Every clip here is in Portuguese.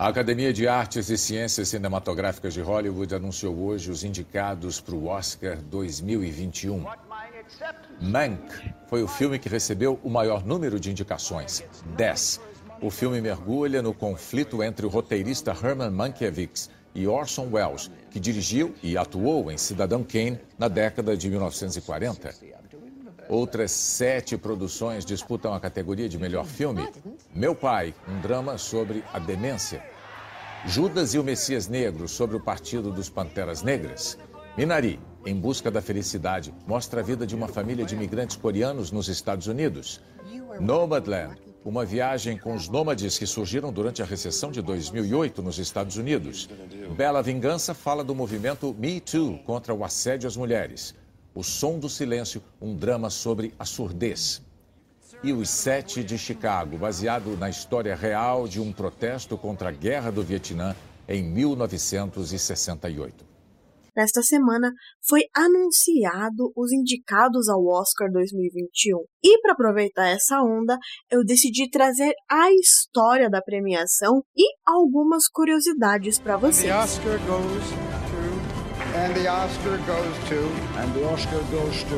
A Academia de Artes e Ciências Cinematográficas de Hollywood anunciou hoje os indicados para o Oscar 2021. Mank foi o filme que recebeu o maior número de indicações, 10. O filme mergulha no conflito entre o roteirista Herman Mankiewicz e Orson Welles, que dirigiu e atuou em Cidadão Kane na década de 1940. Outras sete produções disputam a categoria de melhor filme. Meu Pai, um drama sobre a demência. Judas e o Messias Negro, sobre o Partido dos Panteras Negras. Minari, em busca da felicidade, mostra a vida de uma família de imigrantes coreanos nos Estados Unidos. Nomadland, uma viagem com os nômades que surgiram durante a recessão de 2008 nos Estados Unidos. Bela Vingança fala do movimento Me Too contra o assédio às mulheres. O Som do Silêncio, um drama sobre a surdez. E Os Sete de Chicago, baseado na história real de um protesto contra a Guerra do Vietnã em 1968. Nesta semana foi anunciado os indicados ao Oscar 2021. E para aproveitar essa onda, eu decidi trazer a história da premiação e algumas curiosidades para vocês. And the Oscar goes to. And the Oscar goes to.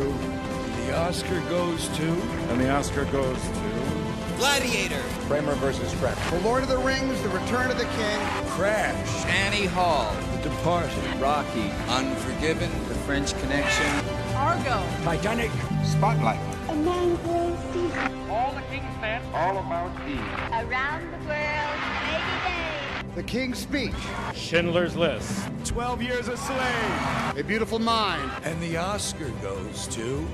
The Oscar goes to. And the Oscar goes to. Gladiator. Kramer versus Kramer. The Lord of the Rings, The Return of the King. Crash. Annie Hall. The Departed. Rocky. Unforgiven. The French Connection. Argo. Titanic. Spotlight. A man called Caesar. All the King's Men. All about Eve. Around the world, maybe day. The King's Speech. Schindler's List. 12 Years a Slave. A Beautiful Mind. And the Oscar goes to.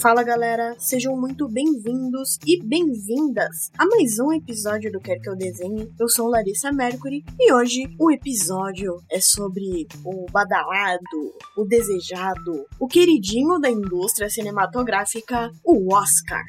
Fala galera, sejam muito bem-vindos e bem-vindas a mais um episódio do Quer Que Eu Desenhe. Eu sou Larissa Mercury e hoje o episódio é sobre o badalado, o desejado, o queridinho da indústria cinematográfica, o Oscar.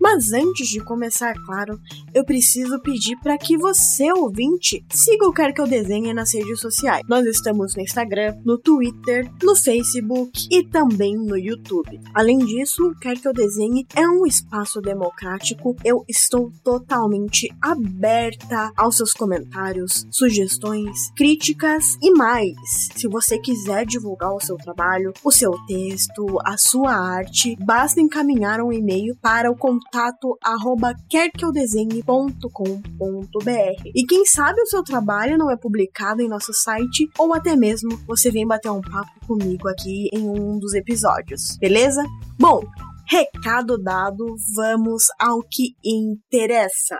Mas antes de começar, claro, eu preciso pedir para que você, ouvinte, siga o Quer Que Eu Desenhe nas redes sociais. Nós estamos no Instagram, no Twitter, no Facebook e também no YouTube. Além disso, o Quer Que Eu Desenhe é um espaço democrático. Eu estou totalmente aberta aos seus comentários, sugestões, críticas e mais. Se você quiser divulgar o seu trabalho, o seu texto, a sua arte, basta encaminhar um e-mail para o contato arroba querqueudesenhe.com.br. E quem sabe o seu trabalho não é publicado em nosso site ou até mesmo você vem bater um papo comigo aqui em um dos episódios, beleza? Bom, recado dado, vamos ao que interessa.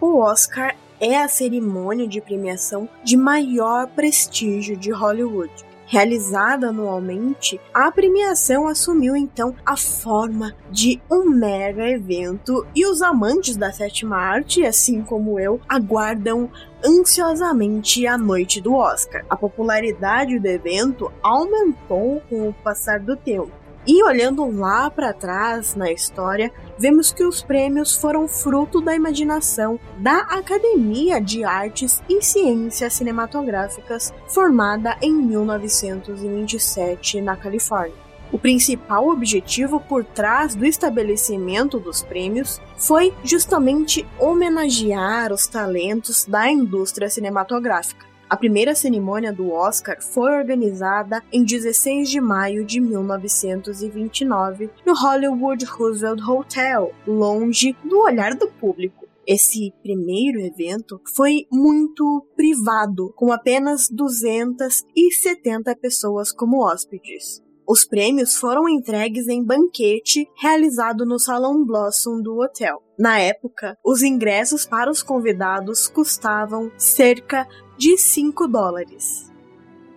O Oscar é a cerimônia de premiação de maior prestígio de Hollywood. Realizada anualmente, a premiação assumiu então a forma de um mega evento e os amantes da sétima arte, assim como eu, aguardam ansiosamente a noite do Oscar. A popularidade do evento aumentou com o passar do tempo. E olhando lá para trás na história, vemos que os prêmios foram fruto da imaginação da Academia de Artes e Ciências Cinematográficas, formada em 1927 na Califórnia. O principal objetivo por trás do estabelecimento dos prêmios foi justamente homenagear os talentos da indústria cinematográfica. A primeira cerimônia do Oscar foi organizada em 16 de maio de 1929 no Hollywood Roosevelt Hotel, longe do olhar do público. Esse primeiro evento foi muito privado, com apenas 270 pessoas como hóspedes. Os prêmios foram entregues em banquete realizado no Salão Blossom do hotel. Na época, os ingressos para os convidados custavam cerca de 5 dólares.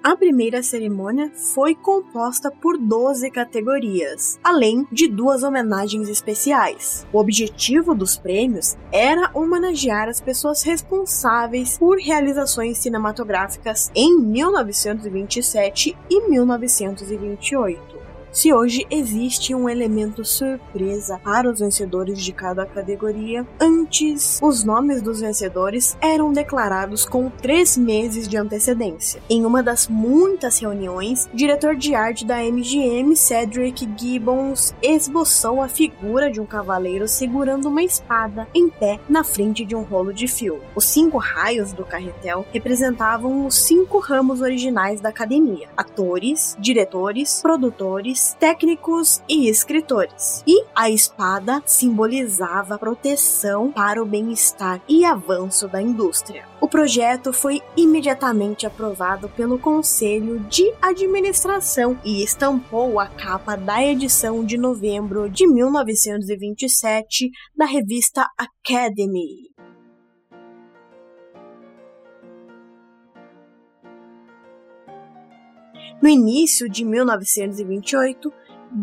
A primeira cerimônia foi composta por 12 categorias, além de duas homenagens especiais. O objetivo dos prêmios era homenagear as pessoas responsáveis por realizações cinematográficas em 1927 e 1928. Se hoje existe um elemento surpresa para os vencedores de cada categoria, antes os nomes dos vencedores eram declarados com três meses de antecedência. Em uma das muitas reuniões, o diretor de arte da MGM, Cedric Gibbons, esboçou a figura de um cavaleiro segurando uma espada em pé na frente de um rolo de fio. Os cinco raios do carretel representavam os cinco ramos originais da academia: atores, diretores, produtores, técnicos e escritores. E a espada simbolizava proteção para o bem-estar e avanço da indústria. O projeto foi imediatamente aprovado pelo Conselho de Administração e estampou a capa da edição de novembro de 1927 da revista Academy. No início de 1928,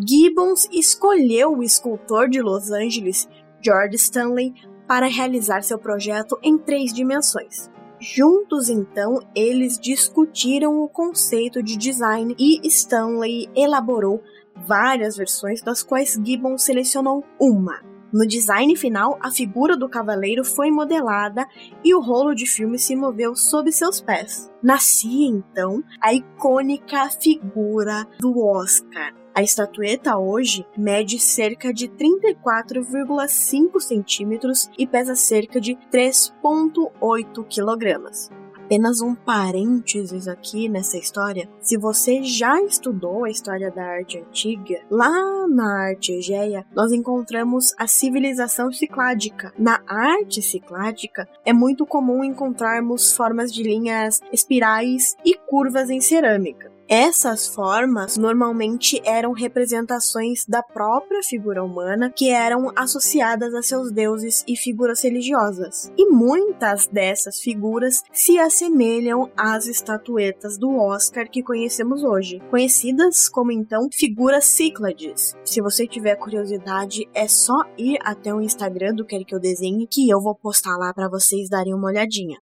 Gibbons escolheu o escultor de Los Angeles, George Stanley, para realizar seu projeto em três dimensões. Juntos, então, eles discutiram o conceito de design e Stanley elaborou várias versões, das quais Gibbons selecionou uma. No design final, a figura do cavaleiro foi modelada e o rolo de filme se moveu sob seus pés. Nascia então a icônica figura do Oscar. A estatueta hoje mede cerca de 34,5 centímetros e pesa cerca de 3,8 quilogramas apenas um parênteses aqui nessa história. Se você já estudou a história da arte antiga, lá na arte egéia, nós encontramos a civilização cicládica. Na arte cicládica, é muito comum encontrarmos formas de linhas espirais e curvas em cerâmica. Essas formas normalmente eram representações da própria figura humana que eram associadas a seus deuses e figuras religiosas. E muitas dessas figuras se assemelham às estatuetas do Oscar que conhecemos hoje, conhecidas como então figuras Cíclades. Se você tiver curiosidade, é só ir até o Instagram do Quer Que Eu Desenhe que eu vou postar lá para vocês darem uma olhadinha.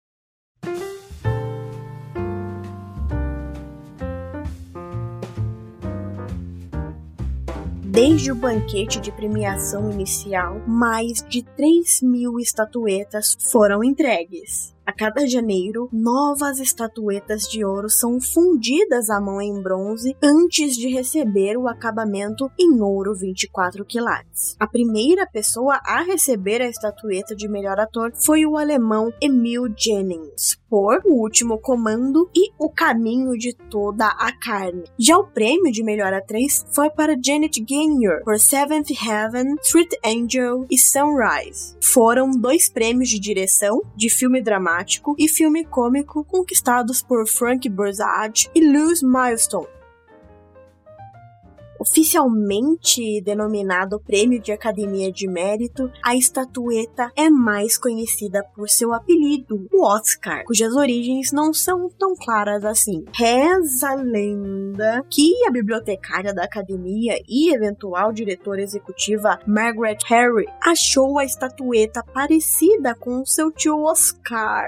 Desde o banquete de premiação inicial, mais de 3 mil estatuetas foram entregues. A cada janeiro, novas estatuetas de ouro são fundidas à mão em bronze antes de receber o acabamento em ouro 24 quilates. A primeira pessoa a receber a estatueta de melhor ator foi o alemão Emil Jennings, por O Último Comando e O Caminho de Toda a Carne. Já o prêmio de melhor atriz foi para Janet Gaynor por Seventh Heaven, Street Angel e Sunrise. Foram dois prêmios de direção de filme dramático dramático e filme cômico conquistados por Frank Burzage e Lewis Milestone. Oficialmente denominado Prêmio de Academia de Mérito, a estatueta é mais conhecida por seu apelido, o Oscar, cujas origens não são tão claras assim. Reza a lenda que a bibliotecária da academia e eventual diretora executiva Margaret Harry achou a estatueta parecida com seu tio Oscar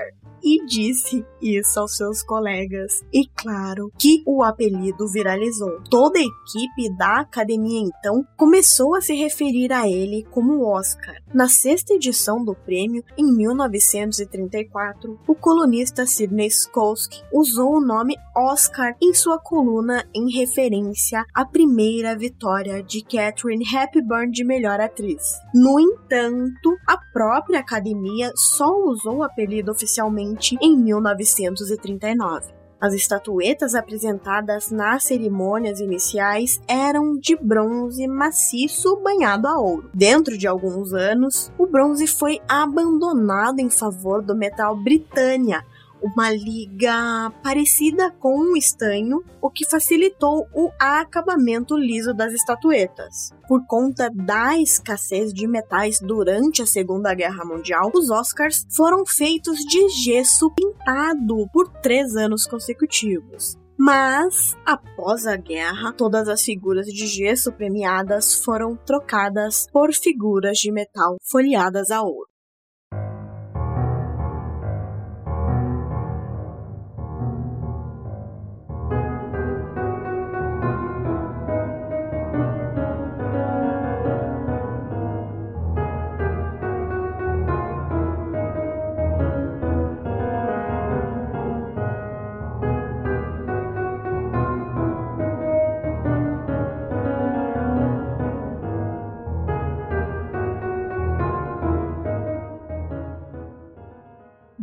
e disse isso aos seus colegas. E claro que o apelido viralizou. Toda a equipe da academia então começou a se referir a ele como Oscar. Na sexta edição do prêmio, em 1934, o colunista Sidney Skolsky usou o nome Oscar em sua coluna em referência à primeira vitória de Catherine Hepburn de melhor atriz. No entanto, a própria academia só usou o apelido oficialmente em 1939. As estatuetas apresentadas nas cerimônias iniciais eram de bronze maciço banhado a ouro. Dentro de alguns anos, o bronze foi abandonado em favor do metal Britânia, uma liga parecida com um estanho, o que facilitou o acabamento liso das estatuetas. Por conta da escassez de metais durante a Segunda Guerra Mundial, os Oscars foram feitos de gesso pintado por três anos consecutivos. Mas, após a guerra, todas as figuras de gesso premiadas foram trocadas por figuras de metal folheadas a ouro.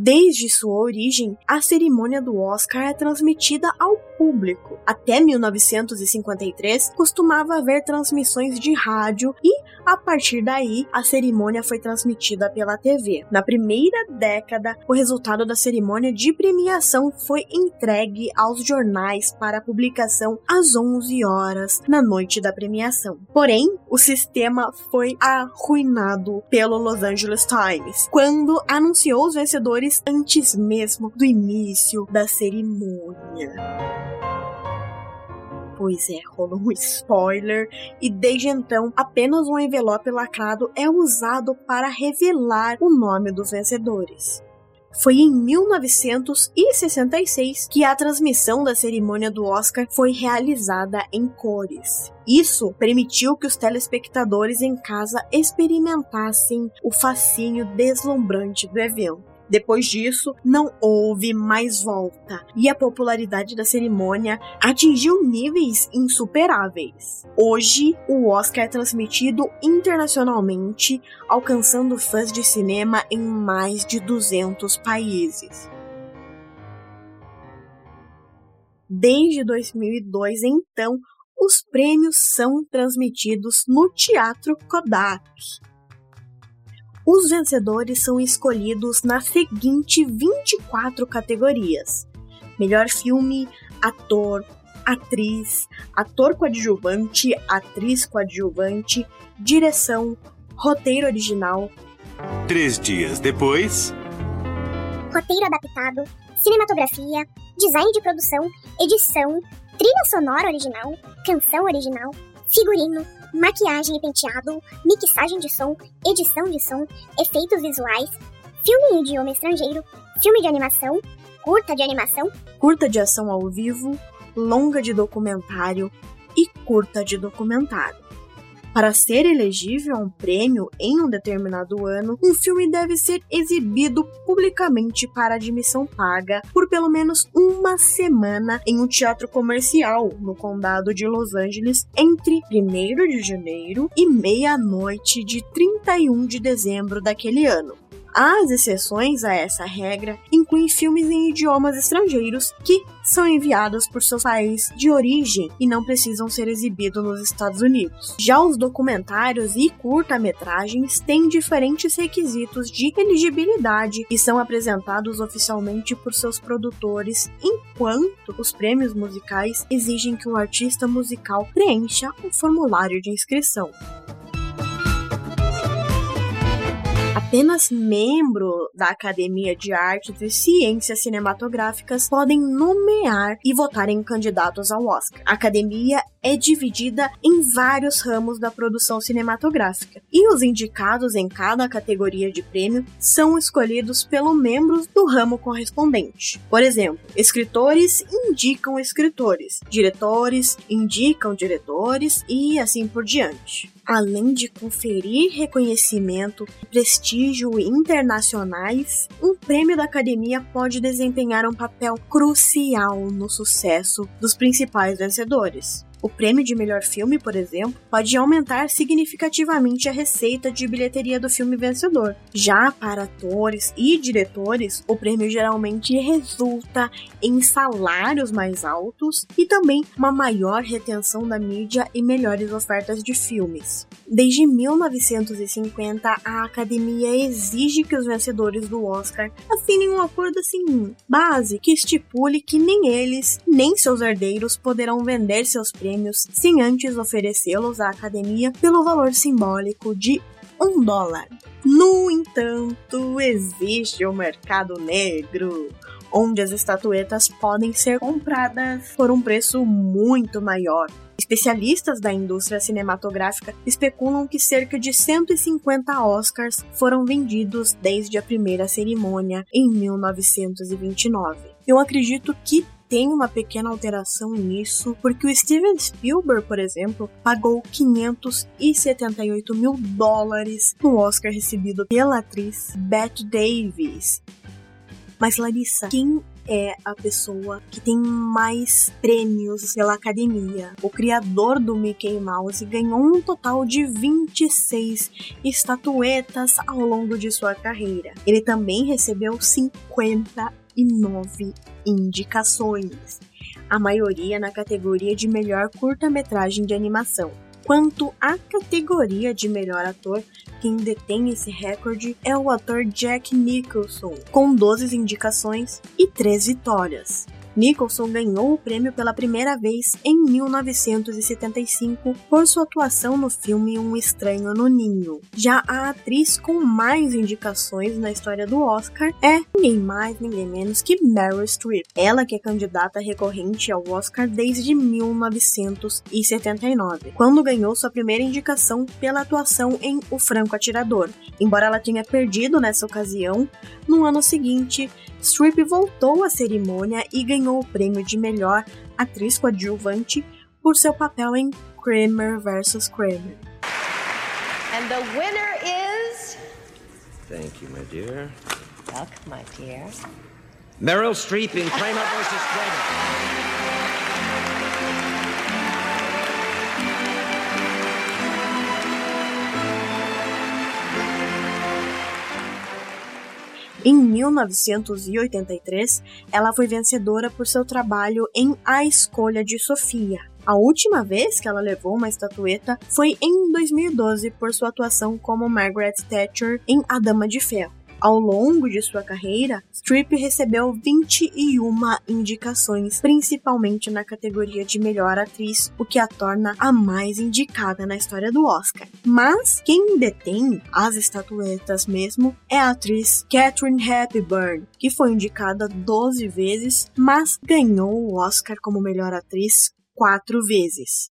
Desde sua origem, a cerimônia do Oscar é transmitida ao público. Até 1953, costumava haver transmissões de rádio e, a partir daí, a cerimônia foi transmitida pela TV. Na primeira década, o resultado da cerimônia de premiação foi entregue aos jornais para publicação às 11 horas na noite da premiação. Porém, o sistema foi arruinado pelo Los Angeles Times quando anunciou os vencedores antes mesmo do início da cerimônia. Pois é, rolou um spoiler, e desde então apenas um envelope lacrado é usado para revelar o nome dos vencedores. Foi em 1966 que a transmissão da cerimônia do Oscar foi realizada em cores. Isso permitiu que os telespectadores em casa experimentassem o fascínio deslumbrante do evento. Depois disso, não houve mais volta e a popularidade da cerimônia atingiu níveis insuperáveis. Hoje, o Oscar é transmitido internacionalmente, alcançando fãs de cinema em mais de 200 países. Desde 2002, então, os prêmios são transmitidos no Teatro Kodak. Os vencedores são escolhidos nas seguintes 24 categorias: melhor filme, ator, atriz, ator coadjuvante, atriz coadjuvante, direção, roteiro original. Três dias depois. Roteiro adaptado, cinematografia, design de produção, edição, trilha sonora original, canção original, figurino, maquiagem e penteado, mixagem de som, edição de som, efeitos visuais, filme em idioma estrangeiro, filme de animação, curta de animação, curta de ação ao vivo, longa de documentário e curta de documentário. Para ser elegível a um prêmio em um determinado ano, um filme deve ser exibido publicamente para admissão paga por pelo menos uma semana em um teatro comercial no condado de Los Angeles entre 1 de janeiro e meia-noite de 31 de dezembro daquele ano. As exceções a essa regra incluem filmes em idiomas estrangeiros que são enviados por seu país de origem e não precisam ser exibidos nos Estados Unidos. Já os documentários e curta-metragens têm diferentes requisitos de elegibilidade e são apresentados oficialmente por seus produtores, enquanto os prêmios musicais exigem que o artista musical preencha um formulário de inscrição. Apenas membros da Academia de Artes e Ciências Cinematográficas podem nomear e votar em candidatos ao Oscar. A academia é dividida em vários ramos da produção cinematográfica, e os indicados em cada categoria de prêmio são escolhidos pelos membros do ramo correspondente. Por exemplo, escritores indicam escritores, diretores indicam diretores e assim por diante além de conferir reconhecimento e prestígio internacionais, um prêmio da academia pode desempenhar um papel crucial no sucesso dos principais vencedores. O prêmio de melhor filme, por exemplo, pode aumentar significativamente a receita de bilheteria do filme vencedor. Já para atores e diretores, o prêmio geralmente resulta em salários mais altos e também uma maior retenção da mídia e melhores ofertas de filmes. Desde 1950, a academia exige que os vencedores do Oscar assinem um acordo assim base que estipule que nem eles nem seus herdeiros poderão vender seus prêmios prêmios sem antes oferecê-los à academia pelo valor simbólico de um dólar. No entanto, existe o um mercado negro, onde as estatuetas podem ser compradas por um preço muito maior. Especialistas da indústria cinematográfica especulam que cerca de 150 Oscars foram vendidos desde a primeira cerimônia em 1929. Eu acredito que tem uma pequena alteração nisso, porque o Steven Spielberg, por exemplo, pagou 578 mil dólares no Oscar recebido pela atriz Bette Davis. Mas Larissa, quem é a pessoa que tem mais prêmios pela academia. O criador do Mickey Mouse ganhou um total de 26 estatuetas ao longo de sua carreira. Ele também recebeu 59 indicações, a maioria na categoria de melhor curta-metragem de animação. Quanto à categoria de melhor ator, quem detém esse recorde é o ator Jack Nicholson, com 12 indicações e 3 vitórias. Nicholson ganhou o prêmio pela primeira vez em 1975 por sua atuação no filme Um Estranho no Ninho. Já a atriz com mais indicações na história do Oscar é ninguém mais, ninguém menos que Meryl Streep. Ela que é candidata recorrente ao Oscar desde 1979, quando ganhou sua primeira indicação pela atuação em O Franco Atirador. Embora ela tenha perdido nessa ocasião, no ano seguinte, Streep voltou à cerimônia e ganhou o prêmio de melhor atriz coadjuvante por seu papel em Kramer vs. Kramer. And the winner is. Thank you, my dear. Welcome, my dear. Meryl Streep in Kramer vs. Kramer. Em 1983, ela foi vencedora por seu trabalho em A Escolha de Sofia. A última vez que ela levou uma estatueta foi em 2012 por sua atuação como Margaret Thatcher em A Dama de Ferro. Ao longo de sua carreira, Streep recebeu 21 indicações, principalmente na categoria de melhor atriz, o que a torna a mais indicada na história do Oscar. Mas quem detém as estatuetas mesmo é a atriz Catherine Hepburn, que foi indicada 12 vezes, mas ganhou o Oscar como melhor atriz quatro vezes.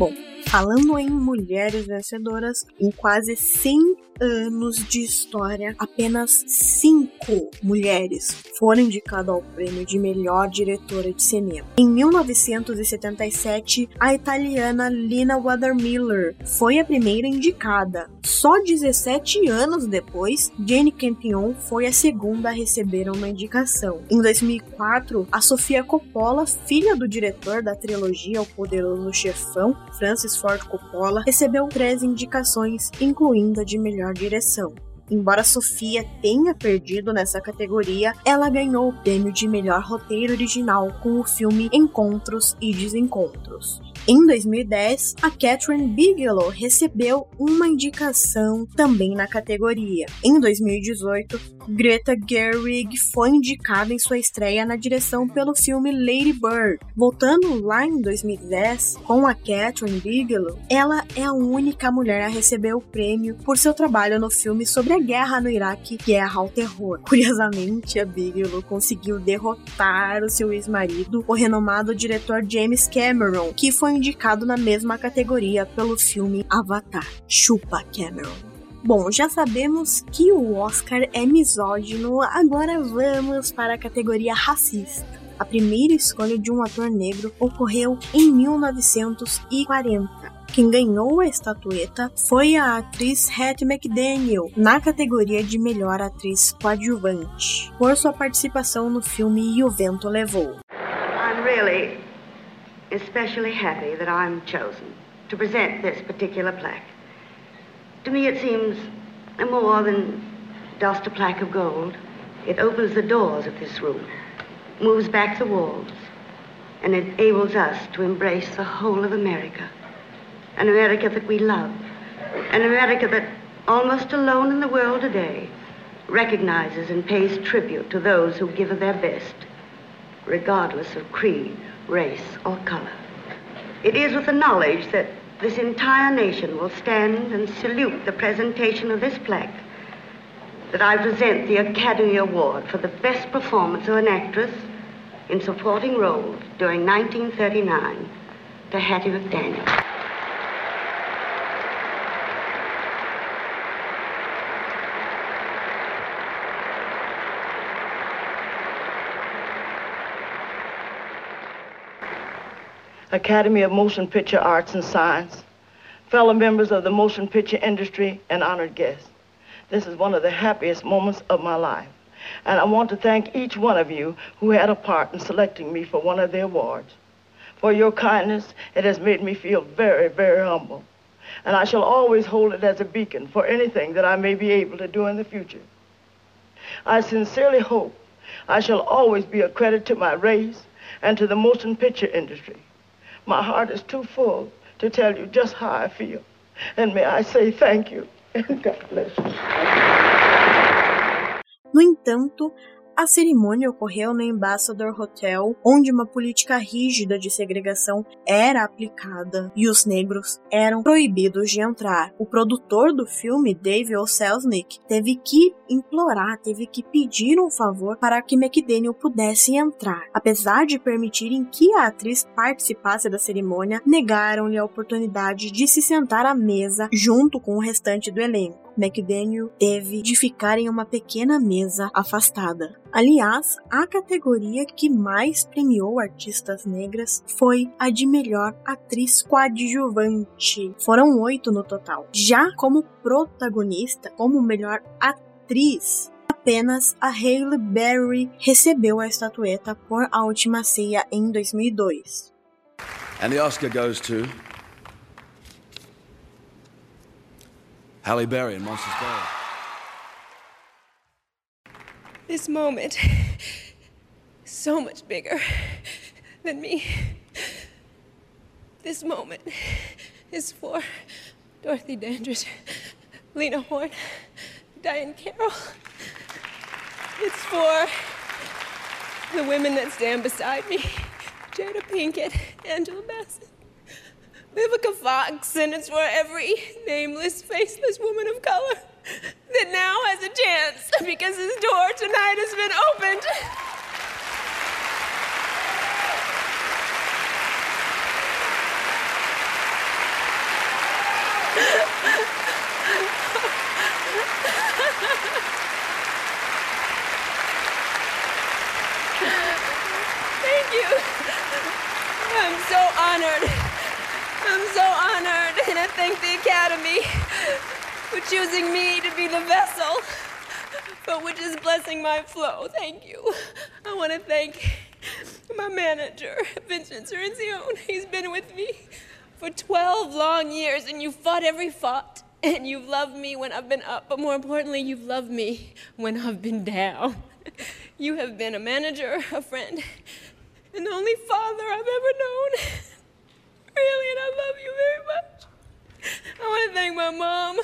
Bom, falando em mulheres vencedoras, em quase 100 anos de história, apenas cinco mulheres foram indicadas ao prêmio de melhor diretora de cinema. Em 1977, a italiana Lina Watermiller foi a primeira indicada. Só 17 anos depois, Jane Campion foi a segunda a receber uma indicação. Em 2004, a Sofia Coppola, filha do diretor da trilogia O Poderoso Chefão, Francis Ford Coppola, recebeu três indicações, incluindo a de melhor direção. Embora Sofia tenha perdido nessa categoria, ela ganhou o prêmio de melhor roteiro original com o filme Encontros e Desencontros. Em 2010, a Catherine Bigelow recebeu uma indicação também na categoria. Em 2018, Greta Gerwig foi indicada em sua estreia na direção pelo filme Lady Bird. Voltando lá em 2010, com a Catherine Bigelow, ela é a única mulher a receber o prêmio por seu trabalho no filme sobre a guerra no Iraque, Guerra ao Terror. Curiosamente, a Bigelow conseguiu derrotar o seu ex-marido, o renomado diretor James Cameron, que foi indicado na mesma categoria pelo filme Avatar. Chupa Cameron. Bom, já sabemos que o Oscar é misógino, agora vamos para a categoria racista. A primeira escolha de um ator negro ocorreu em 1940. Quem ganhou a estatueta foi a atriz Hattie McDaniel na categoria de melhor atriz coadjuvante, por sua participação no filme E o Vento Levou. I'm really especially happy that I'm chosen to present this particular plaque. To me, it seems more than just a plaque of gold. It opens the doors of this room, moves back the walls, and enables us to embrace the whole of America. An America that we love. An America that, almost alone in the world today, recognizes and pays tribute to those who give of their best, regardless of creed, race, or color. It is with the knowledge that this entire nation will stand and salute the presentation of this plaque that I present the Academy Award for the best performance of an actress in supporting roles during 1939 to Hattie McDaniel. Academy of Motion Picture Arts and Science, fellow members of the motion picture industry, and honored guests. This is one of the happiest moments of my life. And I want to thank each one of you who had a part in selecting me for one of the awards. For your kindness, it has made me feel very, very humble. And I shall always hold it as a beacon for anything that I may be able to do in the future. I sincerely hope I shall always be a credit to my race and to the motion picture industry. My heart is too full to tell you just how I feel. And may I say thank you and God bless you. No entanto, a cerimônia ocorreu no Ambassador Hotel, onde uma política rígida de segregação era aplicada e os negros eram proibidos de entrar. O produtor do filme, Dave O. Selznick, teve que implorar, teve que pedir um favor para que McDaniel pudesse entrar. Apesar de permitirem que a atriz participasse da cerimônia, negaram-lhe a oportunidade de se sentar à mesa junto com o restante do elenco. McDaniel teve de ficar em uma pequena mesa afastada. Aliás, a categoria que mais premiou artistas negras foi a de melhor atriz coadjuvante. Foram oito no total. Já como protagonista, como melhor atriz, apenas a Halle Berry recebeu a estatueta por A Última Ceia em 2002. And the Oscar goes to Halle Berry in Monsters Ball. This moment is so much bigger than me. This moment is for Dorothy Dandridge, Lena Horne, Diane Carroll. It's for the women that stand beside me Jada Pinkett, Angela Bassett. Vivica Fox, and it's for every nameless, faceless woman of color that now has a chance because his door tonight has been opened. Thank you. I'm so honored. I'm so honored, and I thank the Academy for choosing me to be the vessel for which is blessing my flow. Thank you. I want to thank my manager, Vincent Cirenzione. He's been with me for 12 long years, and you've fought every fight, and you've loved me when I've been up, but more importantly, you've loved me when I've been down. You have been a manager, a friend, and the only father I've ever known. Really, and I love you very much. I want to thank my mom,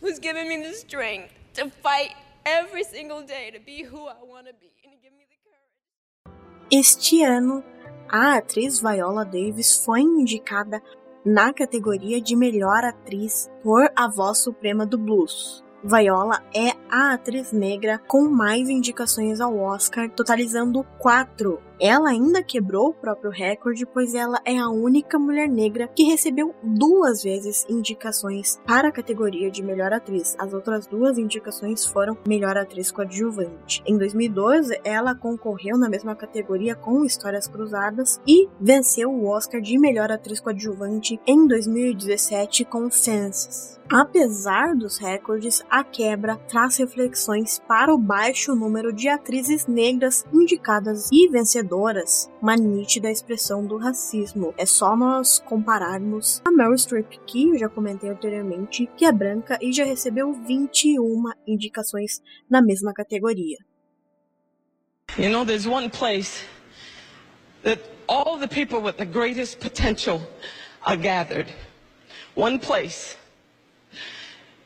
who's given me the strength to fight every single day to be who I want to be and give me the courage. Este ano, a atriz Viola Davis foi indicada na categoria de melhor atriz por A Voz Suprema do Blues. Viola é a atriz negra com mais indicações ao Oscar, totalizando quatro. Ela ainda quebrou o próprio recorde, pois ela é a única mulher negra que recebeu duas vezes indicações para a categoria de melhor atriz. As outras duas indicações foram melhor atriz coadjuvante. Em 2012, ela concorreu na mesma categoria com Histórias Cruzadas e venceu o Oscar de melhor atriz coadjuvante em 2017 com Fences. Apesar dos recordes, a quebra traz reflexões para o baixo número de atrizes negras indicadas e vencedoras, uma nítida expressão do racismo. É só nós compararmos a Meryl Streep, que eu já comentei anteriormente, que é branca e já recebeu 21 indicações na mesma categoria. You know, there's one place that all the people with the greatest potential are gathered. One place.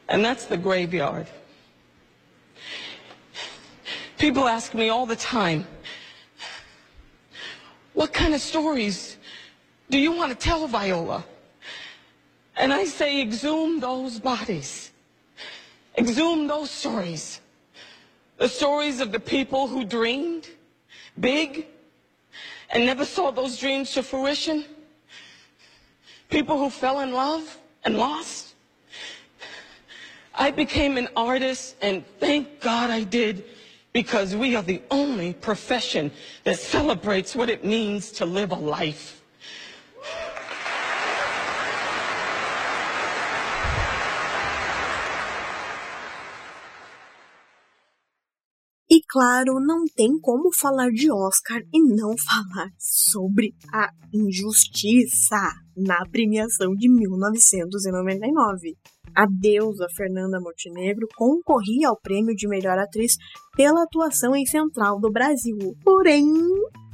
And that's the graveyard. People ask me all the time, what kind of stories do you want to tell, Viola? And I say, exhume those bodies. Exhume those stories. The stories of the people who dreamed big and never saw those dreams to fruition. People who fell in love and lost. I became an artist, and thank God I did, because we are the only profession that celebrates what it means to live a life. E claro, não tem como falar de Oscar e não falar sobre a injustiça na premiação de 1999. A deusa Fernanda Montenegro concorria ao prêmio de melhor atriz pela atuação em Central do Brasil. Porém,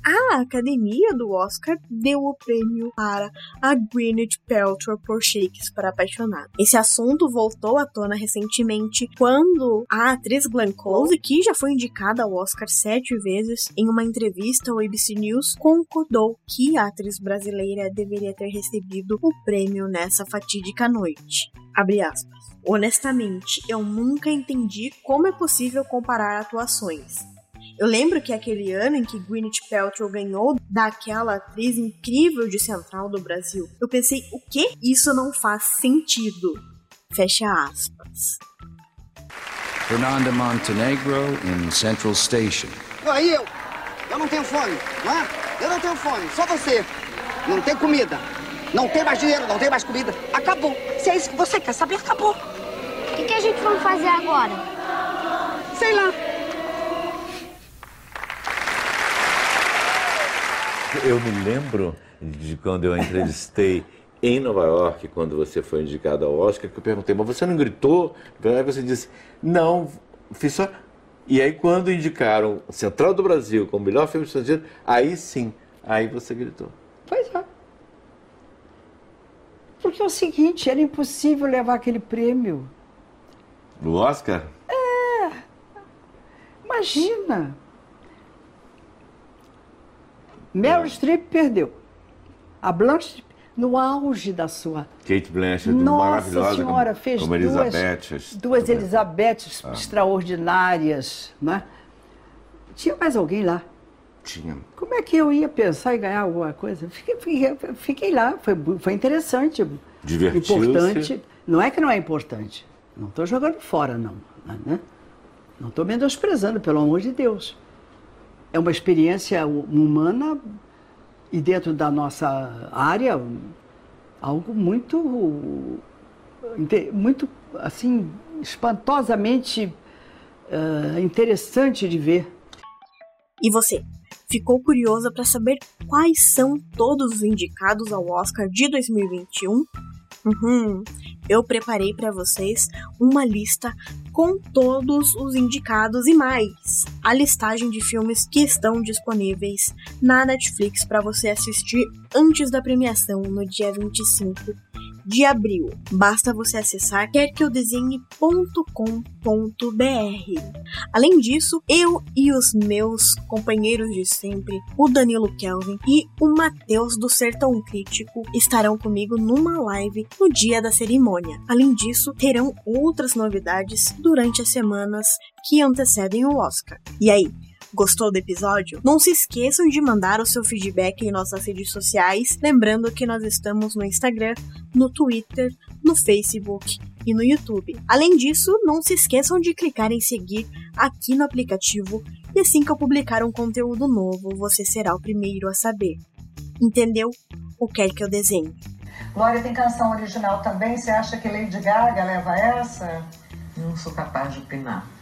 a Academia do Oscar deu o prêmio para a Gwyneth Paltrow por Shakes para Apaixonado. Esse assunto voltou à tona recentemente quando a atriz Glenn Close, que já foi indicada ao Oscar sete vezes, em uma entrevista ao ABC News, concordou que a atriz brasileira deveria ter recebido o prêmio nessa fatídica noite. Abre aspas. Honestamente, eu nunca entendi como é possível comparar atuações. Eu lembro que aquele ano em que Gwyneth Paltrow ganhou daquela atriz incrível de Central do Brasil, eu pensei, o que? Isso não faz sentido. Fecha aspas. Fernanda Montenegro in Central Station. Aí eu, eu não tenho fome, não é? Eu não tenho fome, só você. Não tem comida, não tem mais dinheiro, não tem mais comida. Acabou. Se é isso que você quer saber, acabou. O que, que a gente vai fazer agora? Sei lá. Eu me lembro de quando eu entrevistei em Nova York, quando você foi indicado ao Oscar, que eu perguntei, mas você não gritou? Aí você disse, não, fiz só. E aí, quando indicaram Central do Brasil como melhor filme estrangeiro, aí sim, aí você gritou. Pois é. Porque é o seguinte, era impossível levar aquele prêmio. No Oscar? É. Imagina. Meryl Streep perdeu. A Blanche, no auge da sua. Kate Blanchett, Nossa maravilhosa. Senhora, como, fez como duas, Elizabeth. duas Elisabetes Ah. extraordinárias. Né? Tinha mais alguém lá. Tinha. Como é que eu ia pensar em ganhar alguma coisa? Fiquei, fiquei, fiquei lá, foi, foi interessante. Divertiu-se. Importante. Não é que não é importante. Não estou jogando fora, não. Né? Não estou menosprezando, pelo amor de Deus. É uma experiência humana e dentro da nossa área, algo muito, muito assim, espantosamente ah, interessante de ver. E você? Ficou curiosa para saber quais são todos os indicados ao Oscar de 2021? Uhum. Eu preparei para vocês uma lista com todos os indicados e mais. A listagem de filmes que estão disponíveis na Netflix para você assistir antes da premiação no dia 25 de abril. Basta você acessar querqueudesigne.com.br. Além disso, eu e os meus companheiros de sempre, o Danilo Kelvin e o Matheus do Sertão Crítico, estarão comigo numa live no dia da cerimônia. Além disso, terão outras novidades durante as semanas que antecedem o Oscar. E aí, Gostou do episódio? Não se esqueçam de mandar o seu feedback em nossas redes sociais, lembrando que nós estamos no Instagram, no Twitter, no Facebook e no YouTube. Além disso, não se esqueçam de clicar em seguir aqui no aplicativo e assim que eu publicar um conteúdo novo, você será o primeiro a saber. Entendeu? Ou quer que eu desenhe? Glória tem canção original também. Você acha que Lady Gaga leva essa? Não sou capaz de opinar.